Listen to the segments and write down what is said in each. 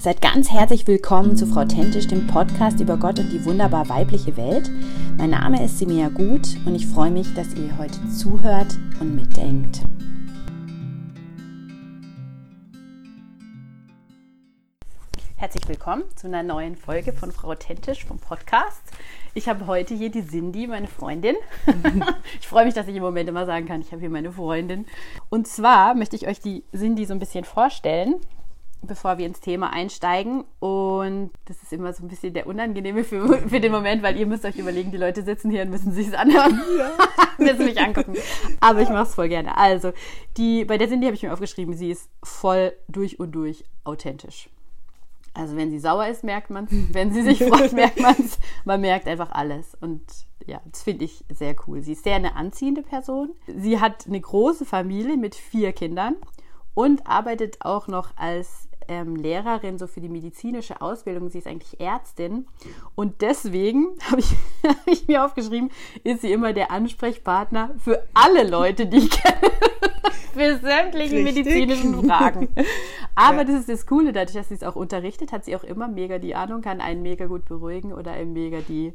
Seid ganz herzlich willkommen zu Frau Tentisch, dem Podcast über Gott und die wunderbar weibliche Welt. Mein Name ist Simea Gut und ich freue mich, dass ihr heute zuhört und mitdenkt. Herzlich willkommen zu einer neuen Folge von Frau Tentisch vom Podcast. Ich habe heute hier die Cindy, meine Freundin. ich freue mich, dass ich im Moment immer sagen kann, ich habe hier meine Freundin. Und zwar möchte ich euch die Cindy so ein bisschen vorstellen bevor wir ins Thema einsteigen. Und das ist immer so ein bisschen der unangenehme für, für den Moment, weil ihr müsst euch überlegen, die Leute sitzen hier und müssen sich es anhören, ja. müssen mich angucken. Aber ich mache es voll gerne. Also, die, bei der Cindy habe ich mir aufgeschrieben, sie ist voll durch und durch authentisch. Also wenn sie sauer ist, merkt man es. Wenn sie sich freut, merkt man es. Man merkt einfach alles. Und ja, das finde ich sehr cool. Sie ist sehr eine anziehende Person. Sie hat eine große Familie mit vier Kindern und arbeitet auch noch als ähm, Lehrerin so für die medizinische Ausbildung. Sie ist eigentlich Ärztin. Und deswegen habe ich, hab ich mir aufgeschrieben, ist sie immer der Ansprechpartner für alle Leute, die ich kenne. für sämtliche Richtig. medizinischen Fragen. Aber ja. das ist das Coole, dadurch, dass sie es auch unterrichtet, hat sie auch immer mega die Ahnung, kann einen mega gut beruhigen oder einem mega die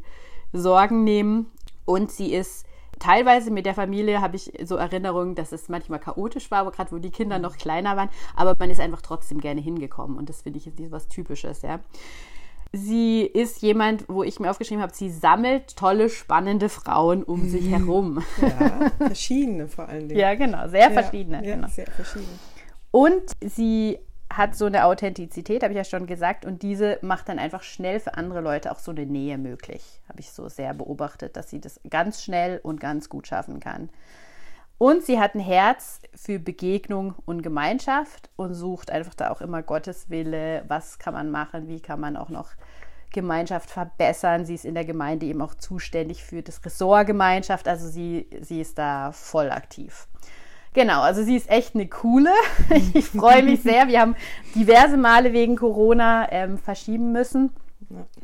Sorgen nehmen. Und sie ist teilweise mit der Familie habe ich so Erinnerungen, dass es manchmal chaotisch war, gerade wo die Kinder noch kleiner waren, aber man ist einfach trotzdem gerne hingekommen und das finde ich ist was Typisches, ja. Sie ist jemand, wo ich mir aufgeschrieben habe, sie sammelt tolle, spannende Frauen um sich herum. Ja, verschiedene vor allen Dingen. Ja, genau, sehr verschiedene. Ja, genau. sehr verschiedene. Und sie hat so eine Authentizität, habe ich ja schon gesagt, und diese macht dann einfach schnell für andere Leute auch so eine Nähe möglich. Habe ich so sehr beobachtet, dass sie das ganz schnell und ganz gut schaffen kann. Und sie hat ein Herz für Begegnung und Gemeinschaft und sucht einfach da auch immer Gottes Wille. Was kann man machen? Wie kann man auch noch Gemeinschaft verbessern? Sie ist in der Gemeinde eben auch zuständig für das Ressort Gemeinschaft. Also sie, sie ist da voll aktiv. Genau, also sie ist echt eine coole. Ich freue mich sehr. Wir haben diverse Male wegen Corona ähm, verschieben müssen,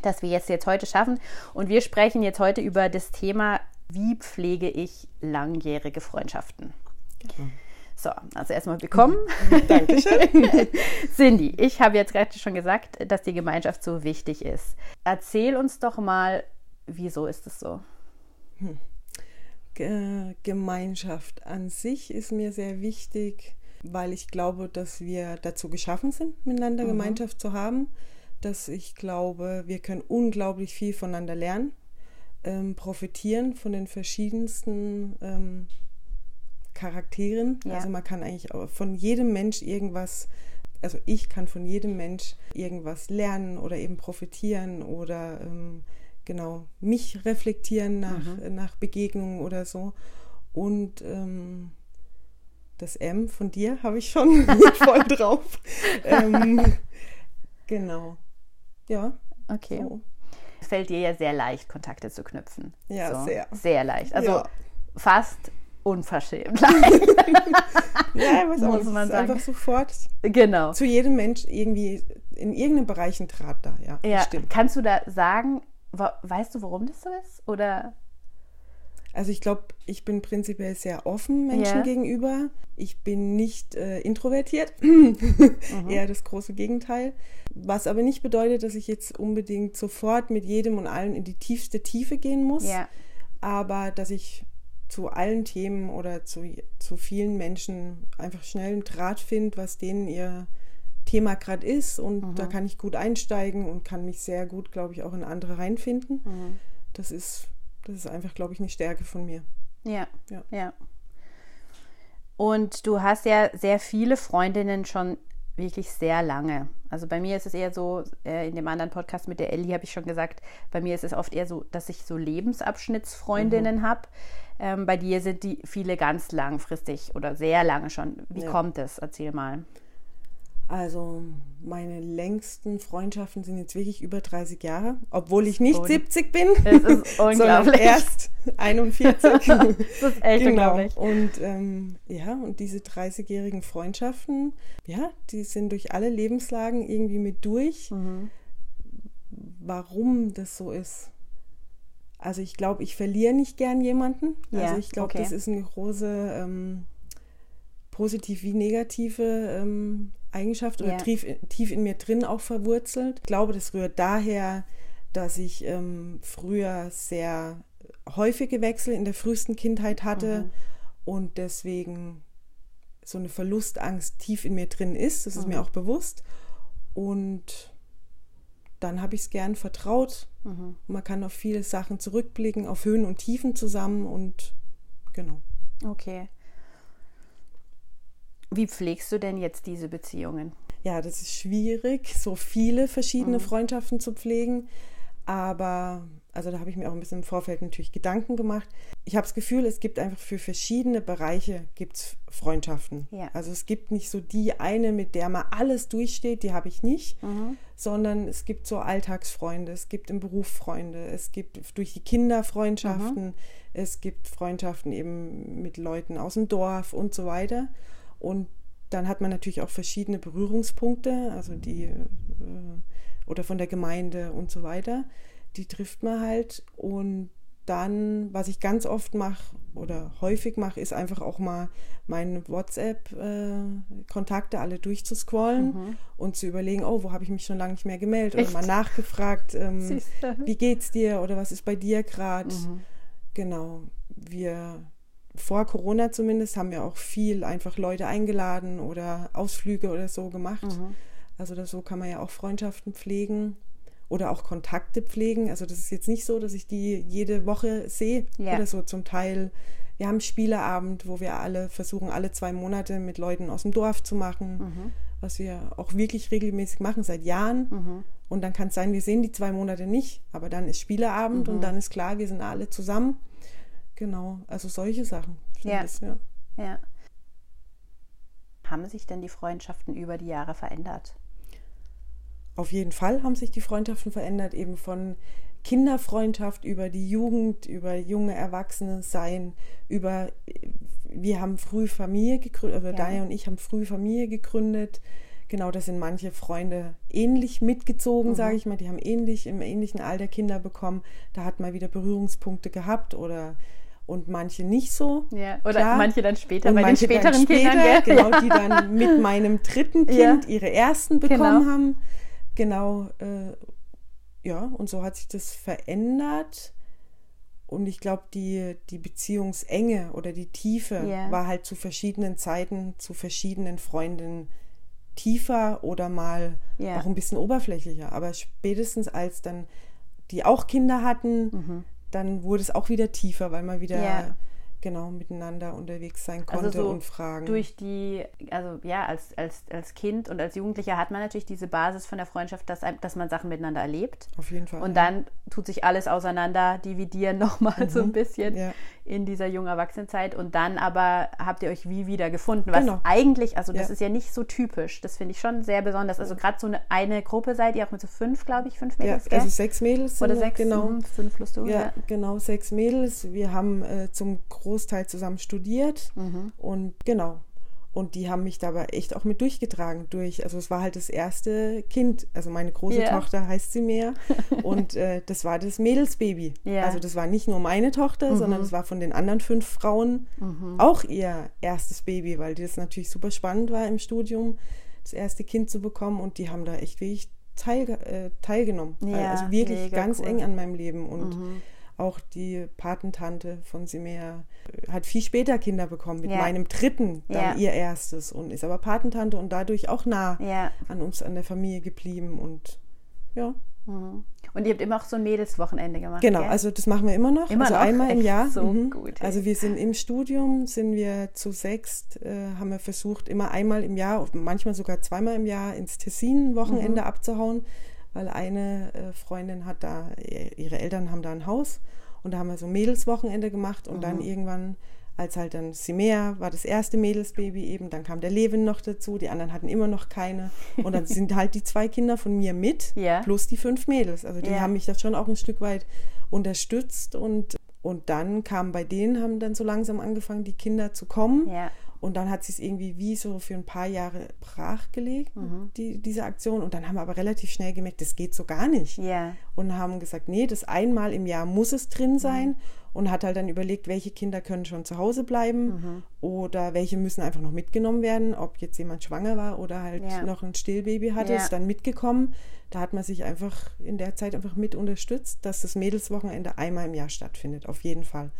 dass wir jetzt jetzt heute schaffen. Und wir sprechen jetzt heute über das Thema, wie pflege ich langjährige Freundschaften. So, also erstmal willkommen. Dankeschön. Cindy, ich habe jetzt gerade schon gesagt, dass die Gemeinschaft so wichtig ist. Erzähl uns doch mal, wieso ist es so? Hm. Gemeinschaft an sich ist mir sehr wichtig, weil ich glaube, dass wir dazu geschaffen sind, miteinander mhm. Gemeinschaft zu haben. Dass ich glaube, wir können unglaublich viel voneinander lernen, ähm, profitieren von den verschiedensten ähm, Charakteren. Ja. Also man kann eigentlich von jedem Mensch irgendwas, also ich kann von jedem Mensch irgendwas lernen oder eben profitieren oder ähm, genau mich reflektieren nach, mhm. nach Begegnungen oder so. Und ähm, das M von dir habe ich schon voll drauf. ähm, genau. Ja. Okay. So. Es fällt dir ja sehr leicht, Kontakte zu knüpfen. Ja, so. sehr. Sehr leicht. Also ja. fast unverschämt leicht. ja, was muss man sagen. Einfach sofort. Genau. Zu jedem Mensch irgendwie in irgendeinem Bereich ein Draht da. Ja, ja. Stimmt. Kannst du da sagen, Weißt du, warum das so ist? Oder? Also ich glaube, ich bin prinzipiell sehr offen Menschen ja. gegenüber. Ich bin nicht äh, introvertiert, mhm. eher das große Gegenteil. Was aber nicht bedeutet, dass ich jetzt unbedingt sofort mit jedem und allen in die tiefste Tiefe gehen muss. Ja. Aber dass ich zu allen Themen oder zu, zu vielen Menschen einfach schnell einen Draht finde, was denen ihr Thema gerade ist und mhm. da kann ich gut einsteigen und kann mich sehr gut, glaube ich, auch in andere reinfinden. Mhm. Das ist, das ist einfach, glaube ich, eine Stärke von mir. Ja, ja, ja. Und du hast ja sehr viele Freundinnen schon wirklich sehr lange. Also bei mir ist es eher so, äh, in dem anderen Podcast mit der Ellie habe ich schon gesagt, bei mir ist es oft eher so, dass ich so Lebensabschnittsfreundinnen mhm. habe. Ähm, bei dir sind die viele ganz langfristig oder sehr lange schon. Wie ja. kommt es? Erzähl mal. Also meine längsten Freundschaften sind jetzt wirklich über 30 Jahre, obwohl ich nicht Und 70 bin, es ist sondern erst 41. das ist echt genau. unglaublich. Und ähm, ja, und diese 30-jährigen Freundschaften, ja, die sind durch alle Lebenslagen irgendwie mit durch. Mhm. Warum das so ist? Also ich glaube, ich verliere nicht gern jemanden. Ja, also ich glaube, okay. das ist eine große ähm, positiv wie negative ähm, Eigenschaft oder Ja. tief, tief in mir drin auch verwurzelt. Ich glaube, das rührt daher, dass ich ähm, früher sehr häufige Wechsel in der frühesten Kindheit hatte und deswegen so eine Verlustangst tief in mir drin ist. Das ist mir auch bewusst. Und dann habe ich es gern vertraut. Man kann auf viele Sachen zurückblicken, auf Höhen und Tiefen zusammen und genau. Okay. Wie pflegst du denn jetzt diese Beziehungen? Ja, das ist schwierig, so viele verschiedene Freundschaften zu pflegen. Aber, also da habe ich mir auch ein bisschen im Vorfeld natürlich Gedanken gemacht. Ich habe das Gefühl, es gibt einfach für verschiedene Bereiche gibt's Freundschaften. Ja. Also es gibt nicht so die eine, mit der man alles durchsteht, die habe ich nicht, sondern es gibt so Alltagsfreunde, es gibt im Beruf Freunde, es gibt durch die Kinder Freundschaften, es gibt Freundschaften eben mit Leuten aus dem Dorf und so weiter. Und dann hat man natürlich auch verschiedene Berührungspunkte, also die äh, oder von der Gemeinde und so weiter. Die trifft man halt. Und dann, was ich ganz oft mache oder häufig mache, ist einfach auch mal meine WhatsApp-Kontakte alle durchzuscrollen und zu überlegen, oh, wo habe ich mich schon lange nicht mehr gemeldet oder Echt? mal nachgefragt, ähm, wie geht's dir oder was ist bei dir gerade. Genau. Wir vor Corona zumindest haben wir auch viel einfach Leute eingeladen oder Ausflüge oder so gemacht. Also das, so kann man ja auch Freundschaften pflegen oder auch Kontakte pflegen. Also das ist jetzt nicht so, dass ich die jede Woche sehe Ja. oder so zum Teil. Wir haben Spieleabend, wo wir alle versuchen, alle zwei Monate mit Leuten aus dem Dorf zu machen, was wir auch wirklich regelmäßig machen seit Jahren. Und dann kann es sein, wir sehen die zwei Monate nicht, aber dann ist Spieleabend und dann ist klar, wir sind alle zusammen. Genau, also solche Sachen. Ja. es, ja. Ja. Haben sich denn die Freundschaften über die Jahre verändert? Auf jeden Fall haben sich die Freundschaften verändert, eben von Kinderfreundschaft über die Jugend, über junge Erwachsene sein, über wir haben früh Familie gegründet, also Ja. Daya und ich haben früh Familie gegründet. Genau, da sind manche Freunde ähnlich mitgezogen, sage ich mal. Die haben ähnlich im ähnlichen Alter Kinder bekommen. Da hat man wieder Berührungspunkte gehabt oder und manche nicht so. Ja, oder Klar. manche dann später Und bei den manche späteren später, Kindern, gell? Genau, die dann mit meinem dritten Kind Ja. ihre ersten bekommen Genau. haben. Genau, äh, ja, und so hat sich das verändert. Und ich glaube, die, die Beziehungsenge oder die Tiefe Ja. war halt zu verschiedenen Zeiten, zu verschiedenen Freundinnen tiefer oder mal Ja. auch ein bisschen oberflächlicher. Aber spätestens als dann die auch Kinder hatten, dann wurde es auch wieder tiefer, weil man wieder Mhm. Ja. genau miteinander unterwegs sein konnte Also so und fragen. durch die, also ja, als, als, als Kind und als Jugendlicher hat man natürlich diese Basis von der Freundschaft, dass, dass man Sachen miteinander erlebt. Auf jeden Fall. Und dann tut sich alles auseinander, dividieren nochmal so ein bisschen Mhm. Ja. in dieser jungen Erwachsenenzeit. Und dann aber habt ihr euch wie wieder gefunden. Was Genau. eigentlich, also das Ja. ist ja nicht so typisch. Das finde ich schon sehr besonders. Also gerade so eine, eine Gruppe seid ihr auch mit so fünf, glaube ich, fünf ja, Mädels, gell? also sechs Mädels sind Oder sechs, genau. mhm, fünf plus du. Ja, genau, sechs Mädels. Wir haben äh, zum Großteil zusammen studiert Mhm. und genau. Und die haben mich dabei echt auch mit durchgetragen durch. Also es war halt das erste Kind. Also meine große Ja. Tochter heißt sie mehr. und äh, das war das Mädelsbaby. Ja. Also das war nicht nur meine Tochter, sondern es war von den anderen fünf Frauen Mhm. auch ihr erstes Baby, weil das natürlich super spannend war im Studium, das erste Kind zu bekommen. Und die haben da echt wirklich teil, äh, teilgenommen. Ja, also wirklich ganz cool. Mhm. eng an meinem Leben. Und auch die Patentante von Simea äh, hat viel später Kinder bekommen, mit Ja. meinem dritten, dann Ja. ihr erstes und ist aber Patentante und dadurch auch nah Ja. an uns, an der Familie geblieben und ja, Mhm. Und ihr habt immer auch so ein Mädelswochenende gemacht. genau, gell? also das machen wir immer noch, Immer also noch? einmal im Jahr. so mhm. gut. Also wir sind im Studium, sind wir zu sechst, äh, haben wir versucht, immer einmal im Jahr, manchmal sogar zweimal im Jahr ins Tessin ein Wochenende Mhm. abzuhauen, weil eine äh, Freundin hat da, ihre Eltern haben da ein Haus und da haben wir so ein Mädelswochenende gemacht und Mhm. dann irgendwann, als halt dann Simea war das erste Mädelsbaby eben, dann kam der Levin noch dazu, die anderen hatten immer noch keine und dann sind halt die zwei Kinder von mir mit, Ja. plus die fünf Mädels. Also die Ja. haben mich da schon auch ein Stück weit unterstützt und und dann kam bei denen, haben dann so langsam angefangen, die Kinder zu kommen. Ja. Und dann hat sie es irgendwie wie so für ein paar Jahre brachgelegt, Mhm. die, diese Aktion. Und dann haben wir aber relativ schnell gemerkt, das geht so gar nicht. Ja. Und haben gesagt, nee, das einmal im Jahr muss es drin sein. und hat halt dann überlegt, welche Kinder können schon zu Hause bleiben mhm. oder welche müssen einfach noch mitgenommen werden, ob jetzt jemand schwanger war oder halt ja. noch ein Stillbaby hatte, ja. ist dann mitgekommen. Da hat man sich einfach in der Zeit einfach mit unterstützt, dass das Mädelswochenende einmal im Jahr stattfindet, auf jeden Fall.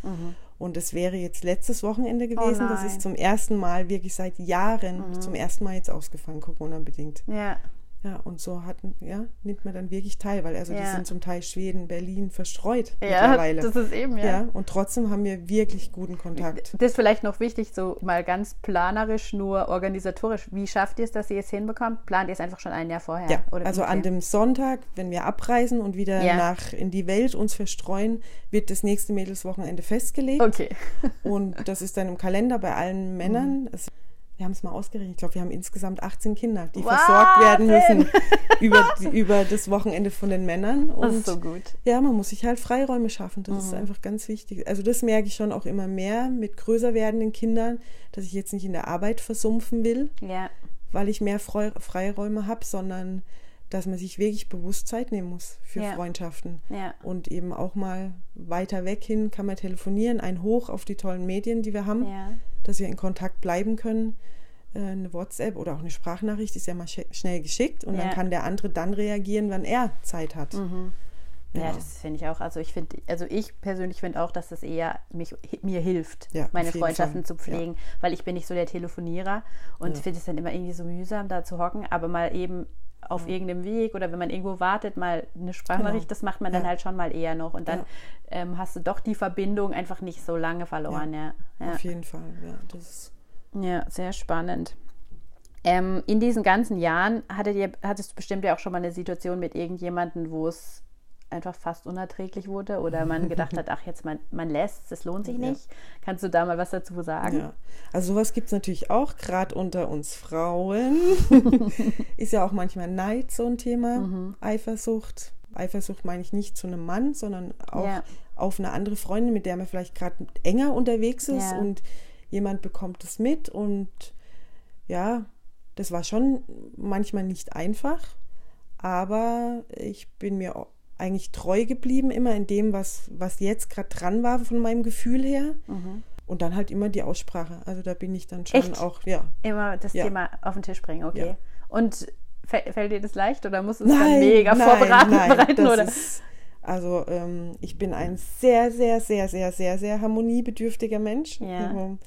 Und es wäre jetzt letztes Wochenende oh gewesen. Oh das ist zum ersten Mal, wirklich seit Jahren, mhm. zum ersten Mal jetzt ausgefallen, Corona-bedingt. Ja. Ja, und so hatten, ja, nimmt man dann wirklich teil, weil also ja. die sind zum Teil Schweden, Berlin verstreut ja, mittlerweile. Das ist eben, ja. ja. Und trotzdem haben wir wirklich guten Kontakt. Das ist vielleicht noch wichtig, so mal ganz planerisch, nur organisatorisch. Wie schafft ihr es, dass ihr es hinbekommt? Plant ihr es einfach schon ein Jahr vorher? Ja, also an dem Sonntag, wenn wir abreisen und wieder ja. nach in die Welt uns verstreuen, wird das nächste Mädelswochenende festgelegt. Okay. und das ist dann im Kalender bei allen Männern. Mhm. Es wir haben es mal ausgerechnet, ich glaube, wir haben insgesamt 18 Kinder, die wow, versorgt werden müssen über, die, über das Wochenende von den Männern. Und das ist so gut. Ja, man muss sich halt Freiräume schaffen. Das mhm. ist einfach ganz wichtig. Also das merke ich schon auch immer mehr mit größer werdenden Kindern, dass ich jetzt nicht in der Arbeit versumpfen will, ja. weil ich mehr Freiräume habe, sondern dass man sich wirklich bewusst Zeit nehmen muss für ja. Freundschaften. Ja. Und eben auch mal weiter weg hin kann man telefonieren, ein Hoch auf die tollen Medien, die wir haben. Dass wir in Kontakt bleiben können. Äh, eine WhatsApp oder auch eine Sprachnachricht ist ja mal schnell geschickt und dann kann der andere dann reagieren, wann er Zeit hat. Mhm. Ja, ja, das finde ich auch. Also ich finde, also ich persönlich finde auch, dass das eher mich, mir hilft, ja, meine Freundschaften Fall. zu pflegen, ja. weil ich bin nicht so der Telefonierer und finde es dann immer irgendwie so mühsam, da zu hocken, aber mal eben auf ja. irgendeinem Weg oder wenn man irgendwo wartet, mal eine Sprachnachricht, genau. das macht man dann halt schon mal eher noch. Und dann ja. ähm, hast du doch die Verbindung einfach nicht so lange verloren. Ja, Auf jeden Fall, ja. Das ja, sehr spannend. Ähm, in diesen ganzen Jahren hattet ihr, hattest du bestimmt ja auch schon mal eine Situation mit irgendjemandem, wo es einfach fast unerträglich wurde oder man gedacht hat, ach jetzt man, man lässt, das lohnt sich nicht. Ja. Kannst du da mal was dazu sagen? Ja. Also sowas gibt es natürlich auch, gerade unter uns Frauen. ist ja auch manchmal Neid so ein Thema, mhm. Eifersucht. Eifersucht meine ich nicht zu einem Mann, sondern auch ja. auf eine andere Freundin, mit der man vielleicht gerade enger unterwegs ist und jemand bekommt es mit und ja, das war schon manchmal nicht einfach, aber ich bin mir eigentlich treu geblieben, immer in dem, was, was jetzt gerade dran war von meinem Gefühl her. Mhm. Und dann halt immer die Aussprache. Also da bin ich dann schon Echt? auch, ja. Immer das ja. Thema auf den Tisch bringen, okay. Ja. Und fällt dir das leicht oder musst du es dann mega nein, vorbereiten? Nein, bereiten, oder? Ist, also ähm, ich bin ein sehr, sehr, sehr, sehr, sehr, sehr harmoniebedürftiger Mensch. Ja. Also,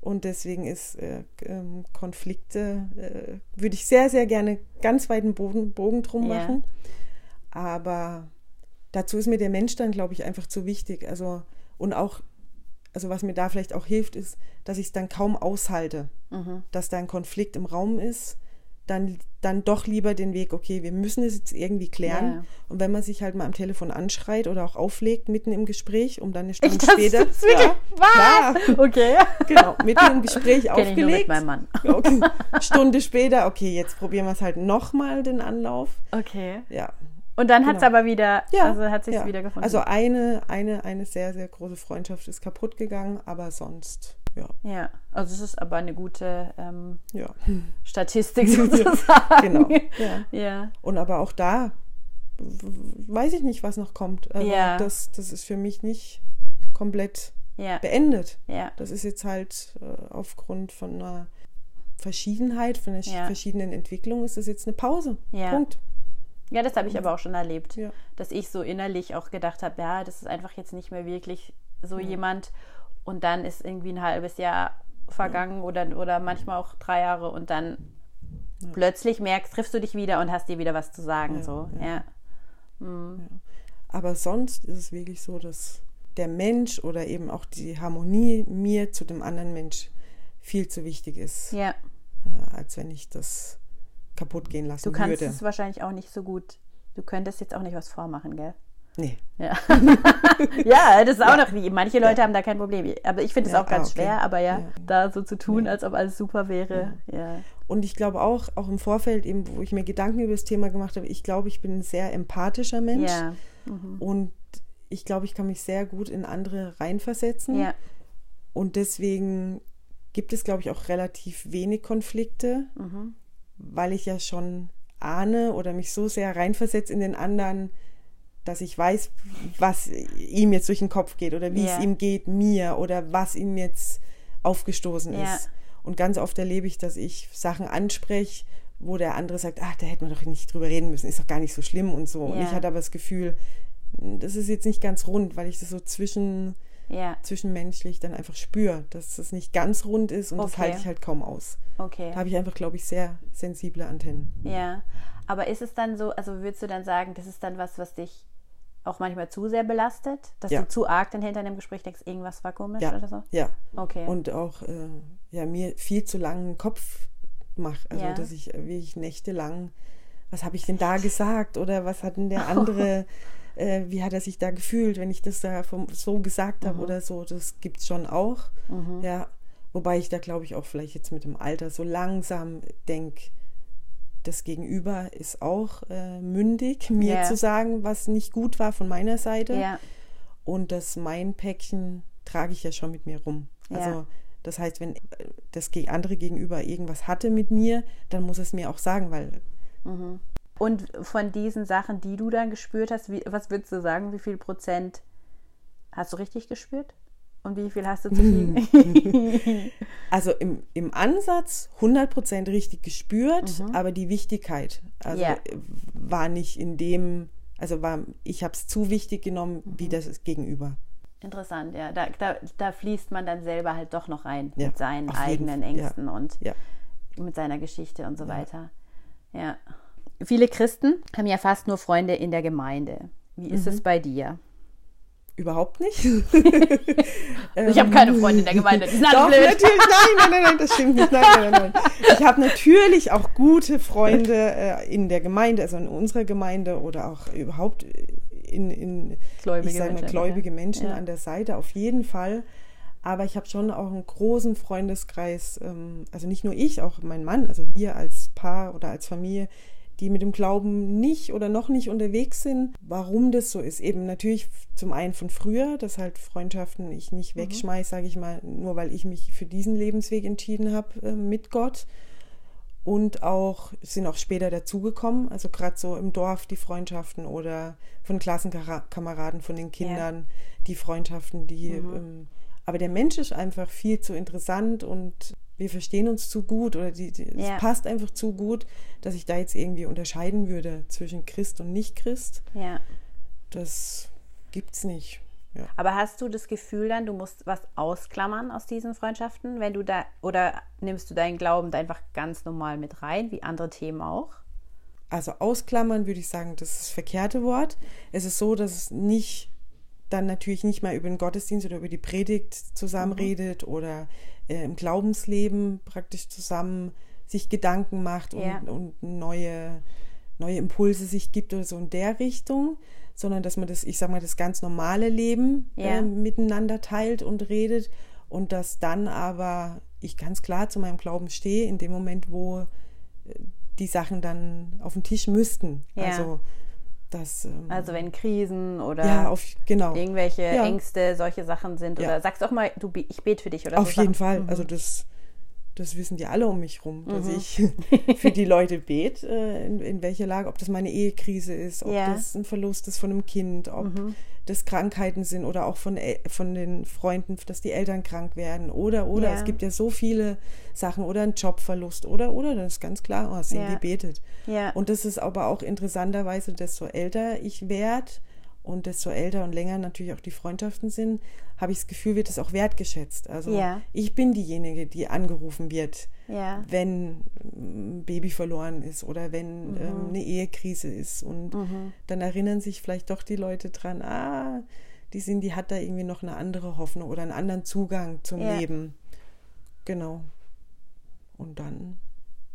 und deswegen ist äh, ähm, Konflikte, äh, würde ich sehr, sehr gerne ganz weiten Bogen, Bogen drum machen. Ja. Aber dazu ist mir der Mensch dann, glaube ich, einfach zu wichtig. Also, und auch, also was mir da vielleicht auch hilft, ist, dass ich es dann kaum aushalte, mhm. dass da ein Konflikt im Raum ist, dann, dann doch lieber den Weg, okay, wir müssen es jetzt irgendwie klären. Ja. Und wenn man sich halt mal am Telefon anschreit oder auch auflegt mitten im Gespräch, um dann eine Stunde Echt, später. Das ja, ja, okay. Genau, mitten im Gespräch aufgelegt. Ich nur mit meinem Mann. Okay. Stunde später, okay, jetzt probieren wir es halt nochmal den Anlauf. Okay. Ja. Und dann hat es genau. aber wieder, ja, also hat sich ja. wieder gefunden. Also eine, eine, eine sehr, sehr große Freundschaft ist kaputt gegangen, aber sonst, ja. Ja, also es ist aber eine gute ähm, ja. Statistik sozusagen. genau. Ja. Und aber auch da weiß ich nicht, was noch kommt. Also ja. das, das ist für mich nicht komplett beendet. Ja. Das ist jetzt halt äh, aufgrund von einer Verschiedenheit, von einer verschiedenen Entwicklung, ist das jetzt eine Pause. Ja. Punkt. Ja, das habe ich aber auch schon erlebt, ja. dass ich so innerlich auch gedacht habe, ja, das ist einfach jetzt nicht mehr wirklich so ja. jemand. Und dann ist irgendwie ein halbes Jahr vergangen ja. oder, oder manchmal auch drei Jahre und dann plötzlich merkst, triffst du dich wieder und hast dir wieder was zu sagen. so, ja. Mhm. Aber sonst ist es wirklich so, dass der Mensch oder eben auch die Harmonie mir zu dem anderen Mensch viel zu wichtig ist. Ja. Als wenn ich das kaputt gehen lassen würde. Du kannst würde. es wahrscheinlich auch nicht so gut. Du könntest jetzt auch nicht was vormachen, gell? Nee. Ja, ja das ist auch ja. noch wie. Manche Leute ja. haben da kein Problem. Aber ich finde es auch ganz ah, okay. schwer, aber ja, da so zu tun, als ob alles super wäre. Ja. Und ich glaube auch, auch im Vorfeld, eben, wo ich mir Gedanken über das Thema gemacht habe, ich glaube, ich bin ein sehr empathischer Mensch. Ja. Mhm. Und ich glaube, ich kann mich sehr gut in andere reinversetzen. Ja. Und deswegen gibt es, glaube ich, auch relativ wenig Konflikte. Mhm weil ich ja schon ahne oder mich so sehr reinversetze in den anderen, dass ich weiß, was ihm jetzt durch den Kopf geht oder wie Ja. es ihm geht, mir oder was ihm jetzt aufgestoßen Ja. ist. Und ganz oft erlebe ich, dass ich Sachen anspreche, wo der andere sagt, ach, da hätte man doch nicht drüber reden müssen, ist doch gar nicht so schlimm und so. Und Ja. ich hatte aber das Gefühl, das ist jetzt nicht ganz rund, weil ich das so zwischen, Ja, zwischenmenschlich dann einfach spüre, dass das nicht ganz rund ist und das Okay. halte ich halt kaum aus. okay. Da habe ich einfach, glaube ich, sehr sensible Antennen. Ja, aber ist es dann so, also würdest du dann sagen, das ist dann was, was dich auch manchmal zu sehr belastet? Dass Ja. du zu arg dann hinter einem Gespräch denkst, irgendwas war komisch Ja, oder so? ja. Okay. Und auch äh, ja, mir viel zu langen Kopf mache. Also, Ja. dass ich wirklich nächtelang, was habe ich denn da gesagt oder was hat denn der andere, äh, wie hat er sich da gefühlt, wenn ich das da vom, so gesagt Mhm. habe oder so, das gibt es schon auch. Ja, wobei ich da glaube ich auch vielleicht jetzt mit dem Alter so langsam denke, das Gegenüber ist auch äh, mündig, mir Ja. zu sagen, was nicht gut war von meiner Seite. ja, Und das mein Päckchen trage ich ja schon mit mir rum. Ja. Also das heißt, wenn äh, das andere gegenüber irgendwas hatte mit mir, dann muss es mir auch sagen, weil und von diesen Sachen, die du dann gespürt hast, wie, was würdest du sagen, wie viel Prozent hast du richtig gespürt? Und wie viel hast du zu viel? also im, im Ansatz 100% richtig gespürt, aber die Wichtigkeit also äh, war nicht in dem, also war, ich habe es zu wichtig genommen, Mhm. wie das Gegenüber. Interessant, ja. Da, da, da fließt man dann selber halt doch noch rein Ja, mit seinen eigenen Fall, ja. Ängsten und Ja. mit seiner Geschichte und so weiter. Ja. Viele Christen haben ja fast nur Freunde in der Gemeinde. Wie ist Mhm. es bei dir? Überhaupt nicht. Ich habe keine Freunde in der Gemeinde, die sind Doch, blöd. natürlich. Nein, nein, nein, nein, das stimmt nicht. Nein, nein, nein, nein. Ich habe natürlich auch gute Freunde äh, in der Gemeinde, also in unserer Gemeinde oder auch überhaupt in, in Gläubige ich sage mal, Menschen, gläubige. Menschen Ja. an der Seite, auf jeden Fall. Aber ich habe schon auch einen großen Freundeskreis, ähm, also nicht nur ich, auch mein Mann, also wir als Paar oder als Familie, die mit dem Glauben nicht oder noch nicht unterwegs sind. Warum das so ist, eben natürlich zum einen von früher, dass halt Freundschaften ich nicht wegschmeiß, sage ich mal, nur weil ich mich für diesen Lebensweg entschieden habe äh, mit Gott. Und auch sind auch später dazugekommen, also gerade so im Dorf die Freundschaften oder von Klassenkameraden, von den Kindern, die Freundschaften, die. Ähm, aber der Mensch ist einfach viel zu interessant und wir verstehen uns zu gut oder die, die, Ja. es passt einfach zu gut, dass ich da jetzt irgendwie unterscheiden würde zwischen Christ und Nicht-Christ. Ja. Das gibt's nicht. Ja. Aber hast du das Gefühl dann, du musst was ausklammern aus diesen Freundschaften, wenn du da oder nimmst du deinen Glauben da einfach ganz normal mit rein, wie andere Themen auch? Also ausklammern würde ich sagen, das ist das verkehrte Wort. Es ist so, dass es nicht dann natürlich nicht mal über den Gottesdienst oder über die Predigt zusammenredet Mhm. oder äh, im Glaubensleben praktisch zusammen sich Gedanken macht und, Ja. und neue, neue Impulse sich gibt oder so in der Richtung, sondern dass man das, ich sag mal, das ganz normale Leben Ja. äh, miteinander teilt und redet und dass dann aber ich ganz klar zu meinem Glauben stehe in dem Moment, wo äh, die Sachen dann auf den Tisch müssten. Ja. Also das ähm, Also wenn Krisen oder ja, auf, genau. irgendwelche Ja. Ängste, solche Sachen sind oder sagst auch mal, du ich bete für dich oder Auf so jeden Sachen. Fall. Also das, das wissen die alle um mich rum, dass Mhm. ich für die Leute bete, äh, in, in welcher Lage, ob das meine Ehekrise ist, ob Ja. Mhm. das ein Verlust ist von einem Kind, ob das Krankheiten sind oder auch von, von den Freunden, dass die Eltern krank werden oder, oder. Ja. Es gibt ja so viele Sachen oder ein Jobverlust oder, oder. Das ist ganz klar, oh, Cindy Ja. betet. Ja. Und das ist aber auch interessanterweise, desto älter ich werde und desto älter und länger natürlich auch die Freundschaften sind, habe ich das Gefühl, wird es auch wertgeschätzt. Also Ja. ich bin diejenige, die angerufen wird, Ja. wenn ein Baby verloren ist oder wenn Mhm. ähm, eine Ehekrise ist. Und dann erinnern sich vielleicht doch die Leute dran, ah, die sind, die hat da irgendwie noch eine andere Hoffnung oder einen anderen Zugang zum Ja. Leben. Genau. Und dann,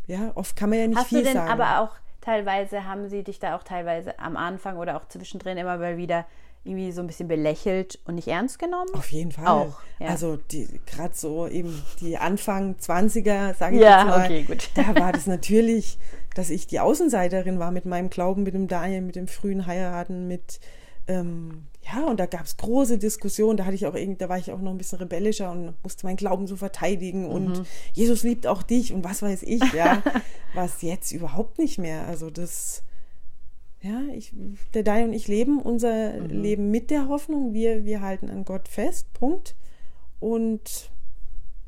ja, oft kann man ja nicht Hast viel du denn sagen. aber auch teilweise, haben sie dich da auch teilweise am Anfang oder auch zwischendrin immer mal wieder irgendwie so ein bisschen belächelt und nicht ernst genommen? Auf jeden Fall. Auch, ja. Also die gerade so eben die Anfang 20er, sage ich Ja, jetzt mal. okay, gut. Da war das natürlich, dass ich die Außenseiterin war mit meinem Glauben, mit dem Daniel, mit dem frühen Heiraten, mit ähm, ja, und da gab es große Diskussionen. Da hatte ich auch irgendwie, da war ich auch noch ein bisschen rebellischer und musste meinen Glauben so verteidigen Mhm. und Jesus liebt auch dich und was weiß ich, ja. Was jetzt überhaupt nicht mehr. Also das Ja, ich, der Dai und ich leben unser mhm. Leben mit der Hoffnung. Wir, wir halten an Gott fest, Punkt. Und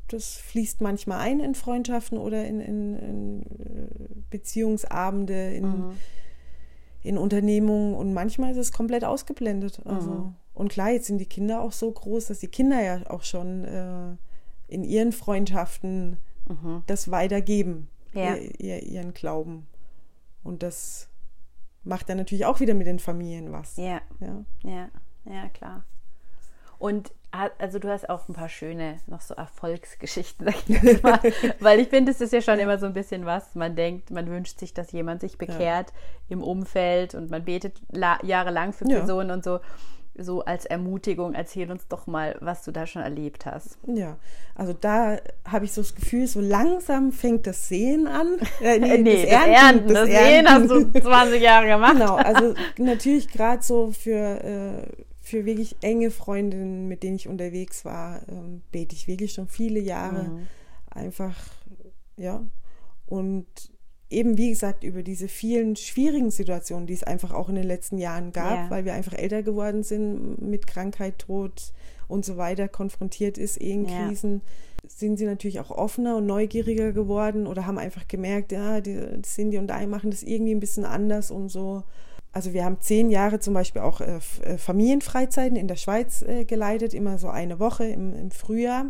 das fließt manchmal ein in Freundschaften oder in, in, in äh, Beziehungsabende, in, mhm. In Unternehmungen und manchmal ist es komplett ausgeblendet. Also, mhm. Und klar, jetzt sind die Kinder auch so groß, dass die Kinder ja auch schon äh, in ihren Freundschaften mhm. das weitergeben, ja. ihr, ihren Glauben. Und das macht dann natürlich auch wieder mit den Familien was. Ja. Ja, ja, ja klar. Und also du hast auch ein paar schöne, noch so Erfolgsgeschichten, sag ich mal. Weil ich finde, es ist ja schon immer so ein bisschen was. Man denkt, man wünscht sich, dass jemand sich bekehrt ja. im Umfeld und man betet jahrelang für Personen ja. und so so als Ermutigung, erzähl uns doch mal, was du da schon erlebt hast. Ja, also da habe ich so das Gefühl, so langsam fängt das Sehen an. Äh, nee, nee, das, das Ernten. Das, das Sehen hast du 20 Jahre gemacht. Genau, also natürlich gerade so für, äh, für wirklich enge Freundinnen, mit denen ich unterwegs war, ähm, bete ich wirklich schon viele Jahre. Mhm. Einfach, ja. Und eben, wie gesagt, über diese vielen schwierigen Situationen, die es einfach auch in den letzten Jahren gab, ja. weil wir einfach älter geworden sind, mit Krankheit, Tod und so weiter konfrontiert ist, Ehenkrisen, ja. sind sie natürlich auch offener und neugieriger geworden oder haben einfach gemerkt, ja, die, die Cindy und I machen das irgendwie ein bisschen anders und so. Also wir haben zehn Jahre zum Beispiel auch äh, äh, Familienfreizeiten in der Schweiz äh, geleitet, immer so eine Woche im, im Frühjahr.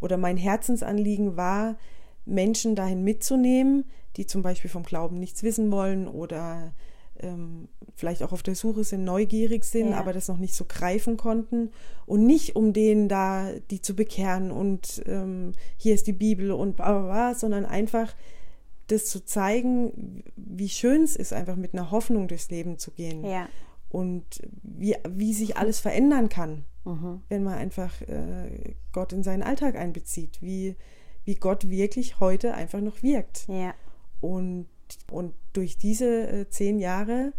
Oder mein Herzensanliegen war, Menschen dahin mitzunehmen, die zum Beispiel vom Glauben nichts wissen wollen oder ähm, vielleicht auch auf der Suche sind, neugierig sind, ja. aber das noch nicht so greifen konnten. Und nicht um denen da die zu bekehren und ähm, hier ist die Bibel und bla bla bla, sondern einfach das zu zeigen, wie schön es ist, einfach mit einer Hoffnung durchs Leben zu gehen. Ja. Und wie, wie sich alles verändern kann, mhm. wenn man einfach äh, Gott in seinen Alltag einbezieht, wie, wie Gott wirklich heute einfach noch wirkt. Ja. Und, und durch diese äh, zehn Jahre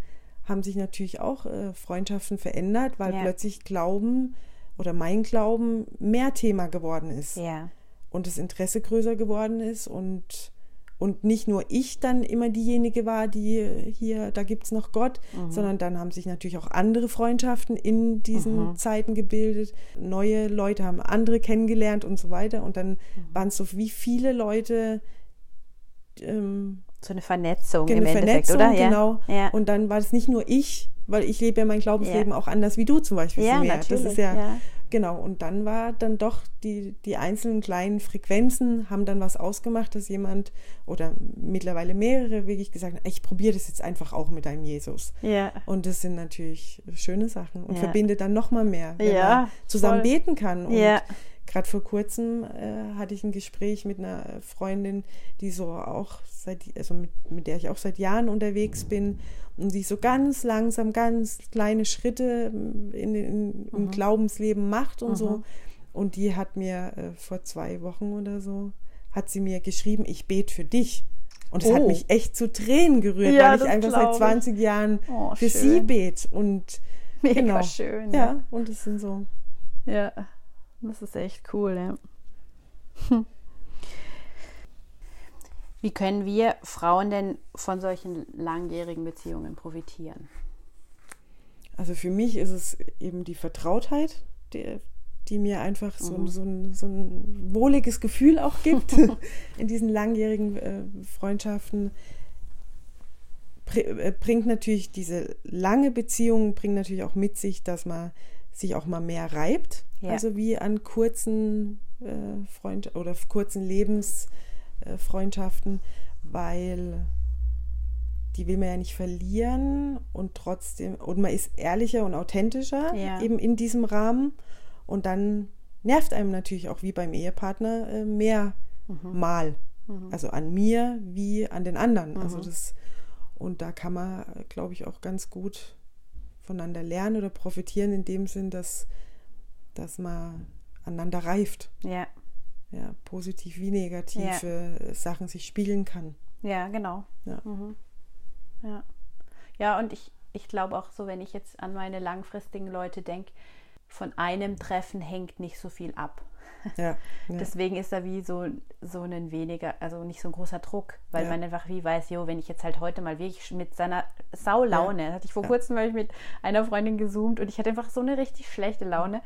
haben sich natürlich auch äh, Freundschaften verändert, weil ja. plötzlich Glauben oder mein Glauben mehr Thema geworden ist. Ja. Und das Interesse größer geworden ist und und nicht nur ich dann immer diejenige war, die hier, da gibt es noch Gott, mhm. sondern dann haben sich natürlich auch andere Freundschaften in diesen mhm. Zeiten gebildet. Neue Leute haben andere kennengelernt und so weiter. Und dann mhm. waren es so wie viele Leute. Ähm, so eine Vernetzung eine im Endeffekt, oder? Genau. Ja. Und dann war es nicht nur ich, weil ich lebe ja mein Glaubensleben ja. auch anders wie du zum Beispiel. Ja, natürlich. Das ist ja, ja Genau, und dann war dann doch die, die einzelnen kleinen Frequenzen haben dann was ausgemacht, dass jemand oder mittlerweile mehrere wirklich gesagt haben, ich probiere das jetzt einfach auch mit einem Jesus. Ja. Und das sind natürlich schöne Sachen und ja. verbindet dann nochmal mehr, wenn ja, man zusammen voll. beten kann. Und ja. Gerade vor kurzem äh, hatte ich ein Gespräch mit einer Freundin, die so auch seit, also mit, mit der ich auch seit Jahren unterwegs bin und die so ganz langsam, ganz kleine Schritte in, in, im mhm. Glaubensleben macht und mhm. so. Und die hat mir äh, vor zwei Wochen oder so, hat sie mir geschrieben, ich bete für dich. Und es oh. hat mich echt zu Tränen gerührt, ja, weil ich einfach seit 20 Jahren oh, für schön. sie bete. Und Mega genau. schön. Ja. ja, und es sind so. Ja, das ist echt cool, ja. Hm. Wie können wir Frauen denn von solchen langjährigen Beziehungen profitieren? Also für mich ist es eben die Vertrautheit, die, die mir einfach so, mhm. so, ein, so, ein, wohliges Gefühl auch gibt in diesen langjährigen äh, Freundschaften. Äh, bringt natürlich diese lange Beziehung, bringt natürlich auch mit sich, dass man sich auch mal mehr reibt. Ja. Also wie an kurzen äh, Freund oder kurzen Lebens äh, weil die will man ja nicht verlieren und trotzdem, und man ist ehrlicher und authentischer ja. eben in diesem Rahmen und dann nervt einem natürlich auch wie beim Ehepartner äh, mehr mhm. mal. Mhm. Also an mir wie an den anderen. Mhm. Also das, und da kann man, glaube ich, auch ganz gut voneinander lernen oder profitieren in dem Sinn, dass, dass man aneinander reift. Ja ja, positiv wie negative ja. Sachen sich spiegeln kann. Ja, genau. Ja, mhm. ja. ja und ich, ich glaube auch so, wenn ich jetzt an meine langfristigen Leute denke, von einem Treffen hängt nicht so viel ab. Ja, ja. Deswegen ist da wie so, so ein weniger, also nicht so ein großer Druck, weil Ja. man einfach wie weiß, jo, wenn ich jetzt halt heute mal wirklich mit seiner Saulaune, hatte ich vor kurzem weil ich mit einer Freundin gezoomt und ich hatte einfach so eine richtig schlechte Laune.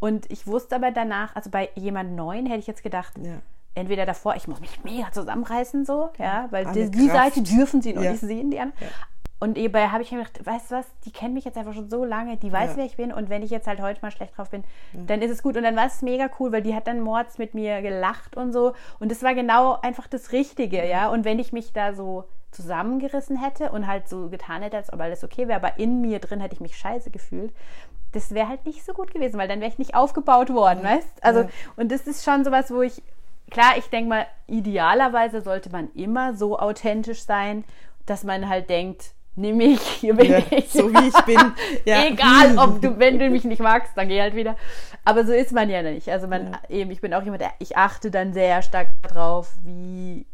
Und ich wusste aber danach, also bei jemand Neuen hätte ich jetzt gedacht, Ja. entweder davor, ich muss mich mega zusammenreißen, so, ja, weil die, die. Seite dürfen sie noch Ja. nicht sehen, die anderen. Und hierbei habe ich mir gedacht, weißt du was, die kennt mich jetzt einfach schon so lange, die weiß, Ja. wer ich bin und wenn ich jetzt halt heute mal schlecht drauf bin, dann ist es gut. Und dann war es mega cool, weil die hat dann mords mit mir gelacht und so und das war genau einfach das Richtige, ja. Und wenn ich mich da so zusammengerissen hätte und halt so getan hätte, als ob alles okay wäre, aber in mir drin hätte ich mich scheiße gefühlt, das wäre halt nicht so gut gewesen, weil dann wäre ich nicht aufgebaut worden, weißt? Also, Ja. und das ist schon sowas, wo ich, klar, ich denke mal, idealerweise sollte man immer so authentisch sein, dass man halt denkt, nimm mich, hier bin Ja, ich. so wie ich bin. Ja. Egal, ob du, wenn du mich nicht magst, dann geh halt wieder. Aber so ist man ja nicht. Also man, eben, ich bin auch jemand, der, ich achte dann sehr stark darauf, wie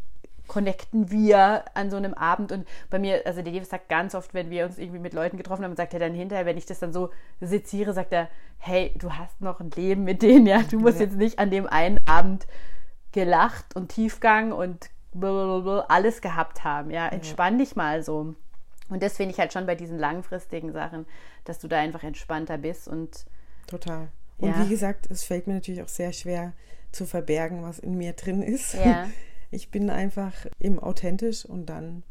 connecten wir an so einem Abend und bei mir, also der David sagt ganz oft, wenn wir uns irgendwie mit Leuten getroffen haben, sagt er dann hinterher, wenn ich das dann so seziere, sagt er, hey, du hast noch ein Leben mit denen, ja, du musst Ja. jetzt nicht an dem einen Abend gelacht und Tiefgang und blablabla alles gehabt haben, ja, entspann dich mal so. Und das finde ich halt schon bei diesen langfristigen Sachen, dass du da einfach entspannter bist und Total. Und Ja. wie gesagt, es fällt mir natürlich auch sehr schwer zu verbergen, was in mir drin ist. Ja. Ich bin einfach eben authentisch und dann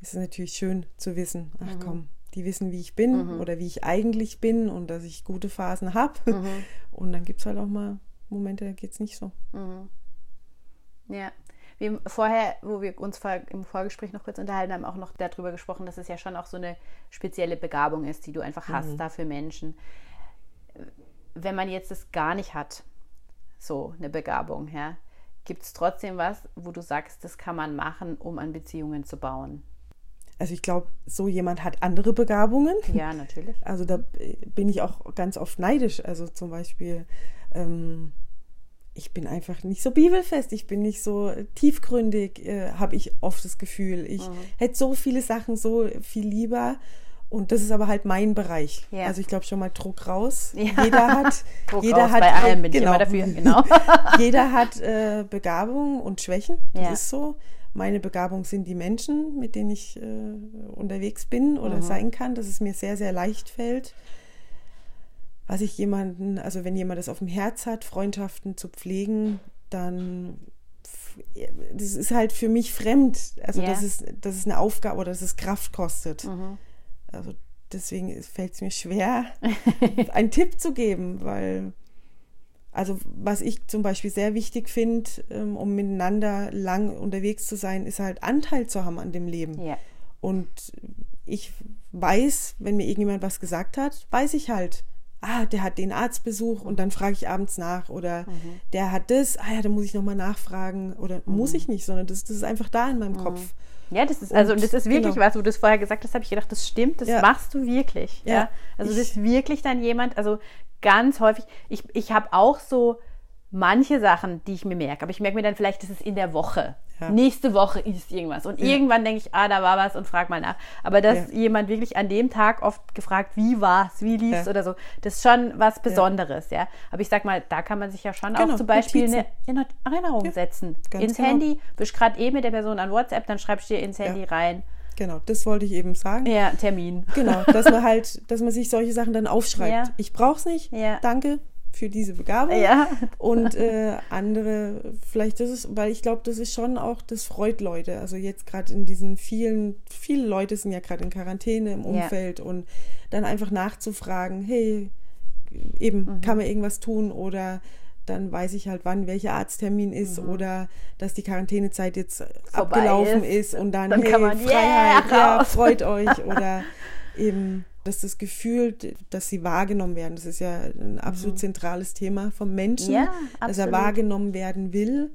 ist es natürlich schön zu wissen, ach Mhm. komm, die wissen, wie ich bin oder wie ich eigentlich bin und dass ich gute Phasen habe. Und dann gibt es halt auch mal Momente, da geht es nicht so. Ja. Wir vorher, wo wir uns im Vorgespräch noch kurz unterhalten haben, auch noch darüber gesprochen, dass es ja schon auch so eine spezielle Begabung ist, die du einfach hast da für Menschen. Wenn man jetzt das gar nicht hat, so eine Begabung, ja, gibt es trotzdem was, wo du sagst, das kann man machen, um an Beziehungen zu bauen? Also ich glaube, so jemand hat andere Begabungen. Ja, natürlich. Also da bin ich auch ganz oft neidisch. Also zum Beispiel, ähm, ich bin einfach nicht so bibelfest, ich bin nicht so tiefgründig, äh, habe ich oft das Gefühl. Ich hätte so viele Sachen so viel lieber. Und das ist aber halt mein Bereich. Ja. Also ich glaube schon mal Druck raus. Ja. Jeder hat, Druck jeder raus, hat bei allem bin ich genau. immer dafür, genau. jeder hat äh, Begabung und Schwächen. Das Ja. ist so. Meine Begabung sind die Menschen, mit denen ich äh, unterwegs bin Mhm. oder sein kann, dass es mir sehr, sehr leicht fällt. Was ich jemanden, also wenn jemand das auf dem Herz hat, Freundschaften zu pflegen, dann das ist halt für mich fremd. Also Ja. das ist, das ist eine Aufgabe oder dass es Kraft kostet. Mhm. Also deswegen fällt es mir schwer, einen Tipp zu geben, weil also was ich zum Beispiel sehr wichtig finde, ähm, um miteinander lang unterwegs zu sein, ist halt Anteil zu haben an dem Leben. Ja. Und ich weiß, wenn mir irgendjemand was gesagt hat, weiß ich halt, ah, der hat den Arztbesuch und dann frage ich abends nach oder der hat das, ah ja, da muss ich nochmal nachfragen oder muss ich nicht, sondern das, das ist einfach da in meinem Kopf. Ja, das ist, also, Und- das ist wirklich genau. was, wo du es vorher gesagt hast, habe ich gedacht, das stimmt, das Ja. machst du wirklich. Ja. Ja. Also, du Ich- bist wirklich dann jemand, also ganz häufig, ich, ich habe auch so manche Sachen, die ich mir merke, aber ich merke mir dann vielleicht, das ist in der Woche. Ja. Nächste Woche ist irgendwas. Und irgendwann denke ich, ah, da war was und frag mal nach. Aber dass Ja. jemand wirklich an dem Tag oft gefragt, wie war's, wie lief's Ja. oder so, das ist schon was Besonderes, ja. Aber ich sag mal, da kann man sich ja schon auch Genau, zum Beispiel Notizen. eine, Erinnerung Ja, setzen. ganz Ins genau. Handy, bist gerade eh mit der Person an WhatsApp, dann schreibst du dir ins Handy rein. Genau, das wollte ich eben sagen. Ja, Termin. Genau, dass man halt, dass man sich solche Sachen dann aufschreibt. Ja. Ich brauch's nicht. Ja. Danke für diese Begabung. Ja. Und äh, andere, vielleicht das ist, weil ich glaube, das ist schon auch, das freut Leute. Also jetzt gerade in diesen vielen, viele Leute sind ja gerade in Quarantäne im Umfeld und dann einfach nachzufragen, hey, eben, Mhm. kann man irgendwas tun oder dann weiß ich halt, wann welcher Arzttermin ist oder dass die Quarantänezeit jetzt Mhm. Vorbei abgelaufen ist. ist. und dann, Dann hey, Freiheit, yeah, ja, freut euch oder eben dass das Gefühl, dass sie wahrgenommen werden, das ist ja ein absolut zentrales Thema vom Menschen, Mhm. Ja, dass er wahrgenommen werden will.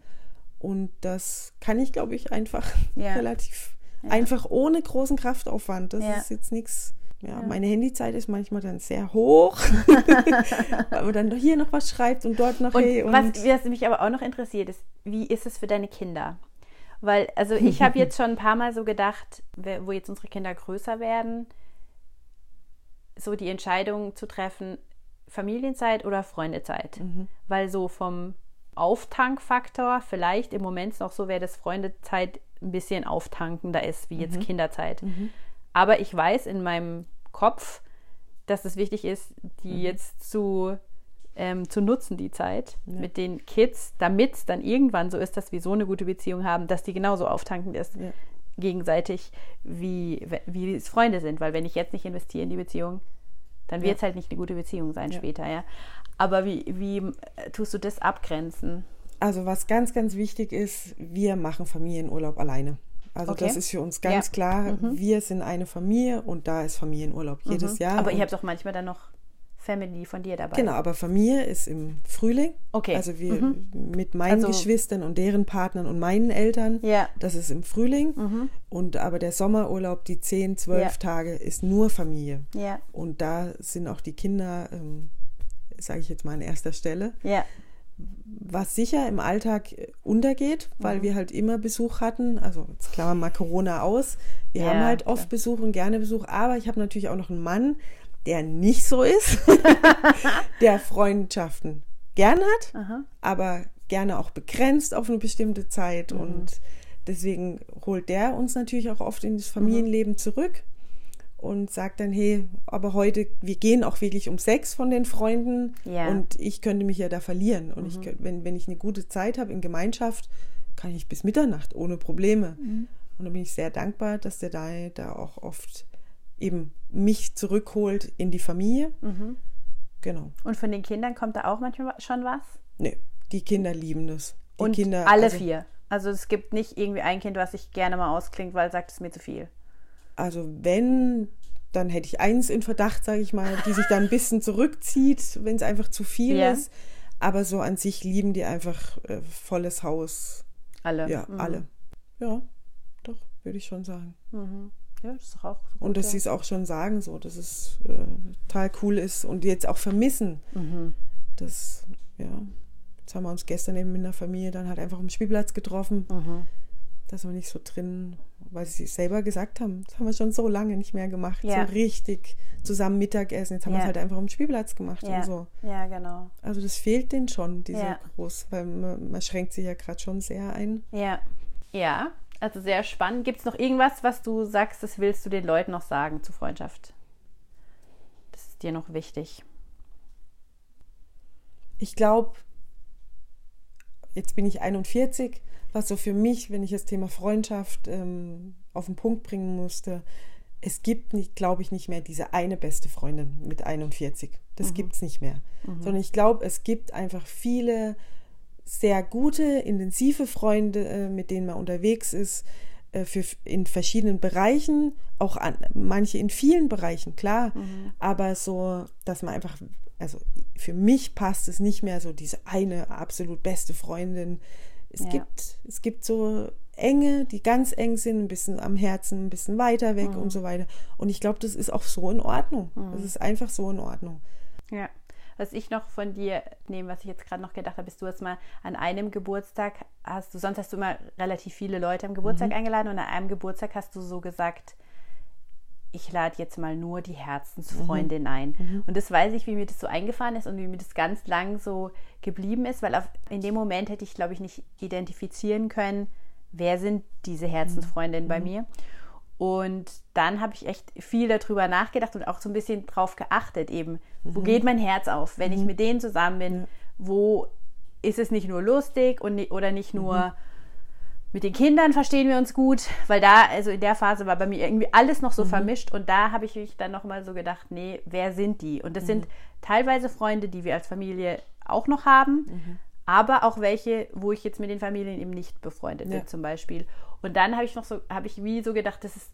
Und das kann ich, glaube ich, einfach Ja. relativ einfach ohne großen Kraftaufwand. Das Ja. ist jetzt nichts. Ja, meine Handyzeit ist manchmal dann sehr hoch, weil man dann hier noch was schreibt und dort noch Und, hey und was, was mich aber auch noch interessiert ist, wie ist es für deine Kinder? Weil, also ich habe jetzt schon ein paar Mal so gedacht, wo jetzt unsere Kinder größer werden, so die Entscheidung zu treffen, Familienzeit oder Freundezeit? Mhm. Weil so vom Auftankfaktor vielleicht im Moment noch so wäre, dass Freundezeit ein bisschen auftankender ist wie Mhm. jetzt Kinderzeit. Aber ich weiß in meinem Kopf, dass es wichtig ist, die Mhm. jetzt zu, ähm, zu nutzen, die Zeit mit den Kids, damit es dann irgendwann so ist, dass wir so eine gute Beziehung haben, dass die genauso auftankend ist, Ja. Gegenseitig, wie, wie es Freunde sind. Weil wenn ich jetzt nicht investiere in die Beziehung, dann wird es halt nicht eine gute Beziehung sein Ja. später, ja. Aber wie, wie äh, tust du das abgrenzen? Also was ganz, ganz wichtig ist, wir machen Familienurlaub alleine. Also Okay. das ist für uns ganz Ja. Mhm. klar, wir sind eine Familie und da ist Familienurlaub jedes Jahr. Aber ihr habt auch manchmal dann noch Family von dir dabei. Genau, aber Familie ist im Frühling. Okay. Also wir mit meinen Also- Geschwistern und deren Partnern und meinen Eltern. Ja. Das ist im Frühling. Und aber der Sommerurlaub, die 10, 12 Ja. Tage, ist nur Familie. Ja, Und da sind auch die Kinder, ähm, sage ich jetzt mal an erster Stelle. ja, was sicher im Alltag äh, untergeht, weil Mhm. wir halt immer Besuch hatten. Also jetzt klammern wir mal Corona aus. Wir Ja, haben halt klar. oft Besuch und gerne Besuch, aber ich habe natürlich auch noch einen Mann, der nicht so ist, der Freundschaften gern hat, Aha. aber gerne auch begrenzt auf eine bestimmte Mhm. Zeit. Und deswegen holt der uns natürlich auch oft in das Mhm. Familienleben zurück und sagt dann, hey, aber heute, wir gehen auch wirklich um sechs von den Freunden Ja. Mhm. und ich könnte mich ja da verlieren. Und ich, könnt- wenn, wenn ich eine gute Zeit habe in Gemeinschaft, kann ich bis Mitternacht ohne Probleme. Mhm. Und da bin ich sehr dankbar, dass der da, da auch oft eben mich zurückholt in die Familie. Mhm. Genau. Und von den Kindern kommt da auch manchmal schon was? Nee, die Kinder lieben das. Die Und Kinder, alle also, vier. Also es gibt nicht irgendwie ein Kind, was sich gerne mal ausklingt, weil es sagt, es mir zu viel. Also wenn, dann hätte ich eins in Verdacht, sage ich mal, die sich dann ein bisschen zurückzieht, wenn es einfach zu viel Ja. ist. Aber so an sich lieben die einfach äh, volles Haus. Alle. Ja, Mhm. alle. Ja, doch, würde ich schon sagen. Ja, das ist auch gut, Und dass sie es auch schon sagen, so, dass es äh, total cool ist und jetzt auch vermissen. Mhm. Das, ja. Jetzt haben wir uns gestern eben mit einer Familie dann halt einfach am Spielplatz getroffen. Mhm. Da sind wir nicht so drin, weil sie es selber gesagt haben. Das haben wir schon so lange nicht mehr gemacht. Ja. So richtig zusammen Mittagessen. Jetzt haben wir Ja. es halt einfach am Spielplatz gemacht Ja. und so. ja, genau. Also das fehlt denen schon, diese Ja. groß, weil man, man schränkt sich ja gerade schon sehr ein. Ja. Ja, also sehr spannend. Gibt es noch irgendwas, was du sagst, das willst du den Leuten noch sagen zu Freundschaft? Das ist dir noch wichtig. Ich glaube, jetzt bin ich 41, was so für mich, wenn ich das Thema Freundschaft ähm, auf den Punkt bringen musste, es gibt nicht, glaube ich, nicht mehr diese eine beste Freundin mit 41. Das gibt es nicht mehr. Sondern ich glaube, es gibt einfach viele sehr gute, intensive Freunde, äh, mit denen man unterwegs ist, äh, für, in verschiedenen Bereichen, auch an, manche in vielen Bereichen, klar, aber so, dass man einfach, also für mich passt es nicht mehr so diese eine absolut beste Freundin. Es Ja. gibt, es gibt so enge, die ganz eng sind, ein bisschen am Herzen, ein bisschen weiter weg und so weiter. Und ich glaube, das ist auch so in Ordnung. Das ist einfach so in Ordnung. Ja. Was ich noch von dir nehme, was ich jetzt gerade noch gedacht habe, ist, du hast mal an einem Geburtstag, hast du, sonst hast du immer relativ viele Leute am Geburtstag eingeladen und an einem Geburtstag hast du so gesagt, ich lade jetzt mal nur die Herzensfreundin ein. Und das weiß ich, wie mir das so eingefahren ist und wie mir das ganz lang so geblieben ist, weil auf, in dem Moment hätte ich, glaube ich, nicht identifizieren können, wer sind diese Herzensfreundinnen bei mir. Und dann habe ich echt viel darüber nachgedacht und auch so ein bisschen drauf geachtet, eben, wo geht mein Herz auf, wenn ich mit denen zusammen bin, wo ist es nicht nur lustig und, oder nicht nur mit den Kindern verstehen wir uns gut, weil da, also in der Phase war bei mir irgendwie alles noch so vermischt und da habe ich mich dann nochmal so gedacht, nee, wer sind die? Und das sind teilweise Freunde, die wir als Familie auch noch haben, aber auch welche, wo ich jetzt mit den Familien eben nicht befreundet bin Ja. zum Beispiel. Und dann habe ich noch so, habe ich wie so gedacht, das ist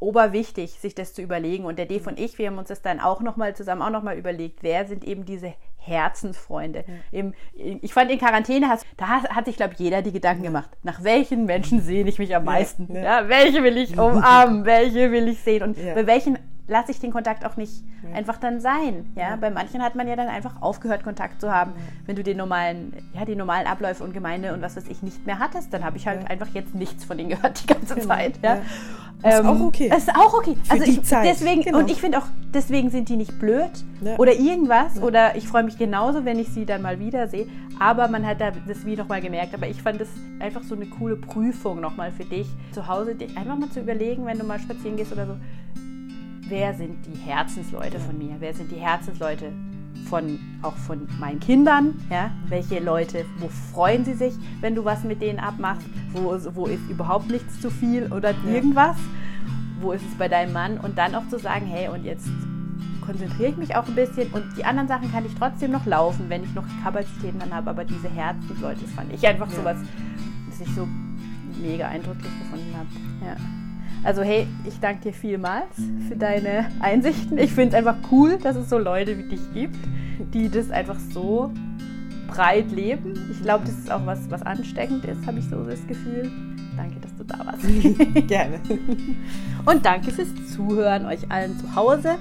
oberwichtig, sich das zu überlegen. Und der Dave und ich, wir haben uns das dann auch nochmal zusammen auch nochmal überlegt, wer sind eben diese Herzensfreunde. Eben, ich fand in Quarantäne, hast, da hat, sich, glaube ich, jeder die Gedanken gemacht, nach welchen Menschen sehne ich mich am meisten? ja. Ja, welche will ich umarmen, welche will ich sehen und Ja. bei welchen lasse ich den Kontakt auch nicht ja. einfach dann sein. Ja? ja? Bei manchen hat man ja dann einfach aufgehört, Kontakt zu haben. Ja. Wenn du den normalen, ja, die normalen Abläufe und Gemeinde und was weiß ich nicht mehr hattest, dann habe ich halt einfach jetzt nichts von denen gehört die ganze genau. Zeit. Ja? Ist ähm, auch okay. Ist auch okay. Für also die ich, Zeit. Deswegen, genau. Und ich finde auch, deswegen sind die nicht blöd oder irgendwas. Oder ich freue mich genauso, wenn ich sie dann mal wiedersehe. Aber man hat das wie nochmal gemerkt. Aber ich fand das einfach so eine coole Prüfung nochmal für dich, zu Hause dich einfach mal zu überlegen, wenn du mal spazieren gehst oder so wer sind die Herzensleute von mir? Wer sind die Herzensleute von auch von meinen Kindern? Ja? Welche Leute, wo freuen sie sich, wenn du was mit denen abmachst? Wo, wo ist überhaupt nichts zu viel oder ja. irgendwas? Wo ist es bei deinem Mann? Und dann auch zu sagen, hey, und jetzt konzentriere ich mich auch ein bisschen und die anderen Sachen kann ich trotzdem noch laufen, wenn ich noch Kapazitäten dann habe. Aber diese Herzensleute, das fand ich einfach ja. so was, das ich so mega eindrücklich gefunden habe. Ja. Also hey, ich danke dir vielmals für deine Einsichten. Ich finde es einfach cool, dass es so Leute wie dich gibt, die das einfach so breit leben. Ich glaube, das ist auch was, was ansteckend ist, habe ich so das Gefühl. Danke, dass du da warst. Gerne. Und danke fürs Zuhören euch allen zu Hause.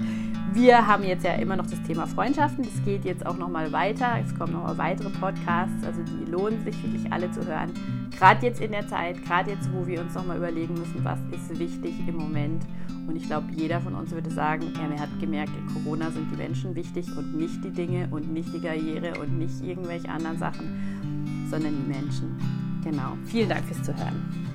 Wir haben jetzt ja immer noch das Thema Freundschaften. Das geht jetzt auch nochmal weiter. Es kommen nochmal weitere Podcasts. Also die lohnen sich wirklich alle zu hören. Gerade jetzt in der Zeit, gerade jetzt, wo wir uns nochmal überlegen müssen, was ist wichtig im Moment. Und ich glaube, jeder von uns würde sagen, er hat gemerkt, in Corona sind die Menschen wichtig und nicht die Dinge und nicht die Karriere und nicht irgendwelche anderen Sachen, sondern die Menschen. Genau. Vielen Dank fürs Zuhören.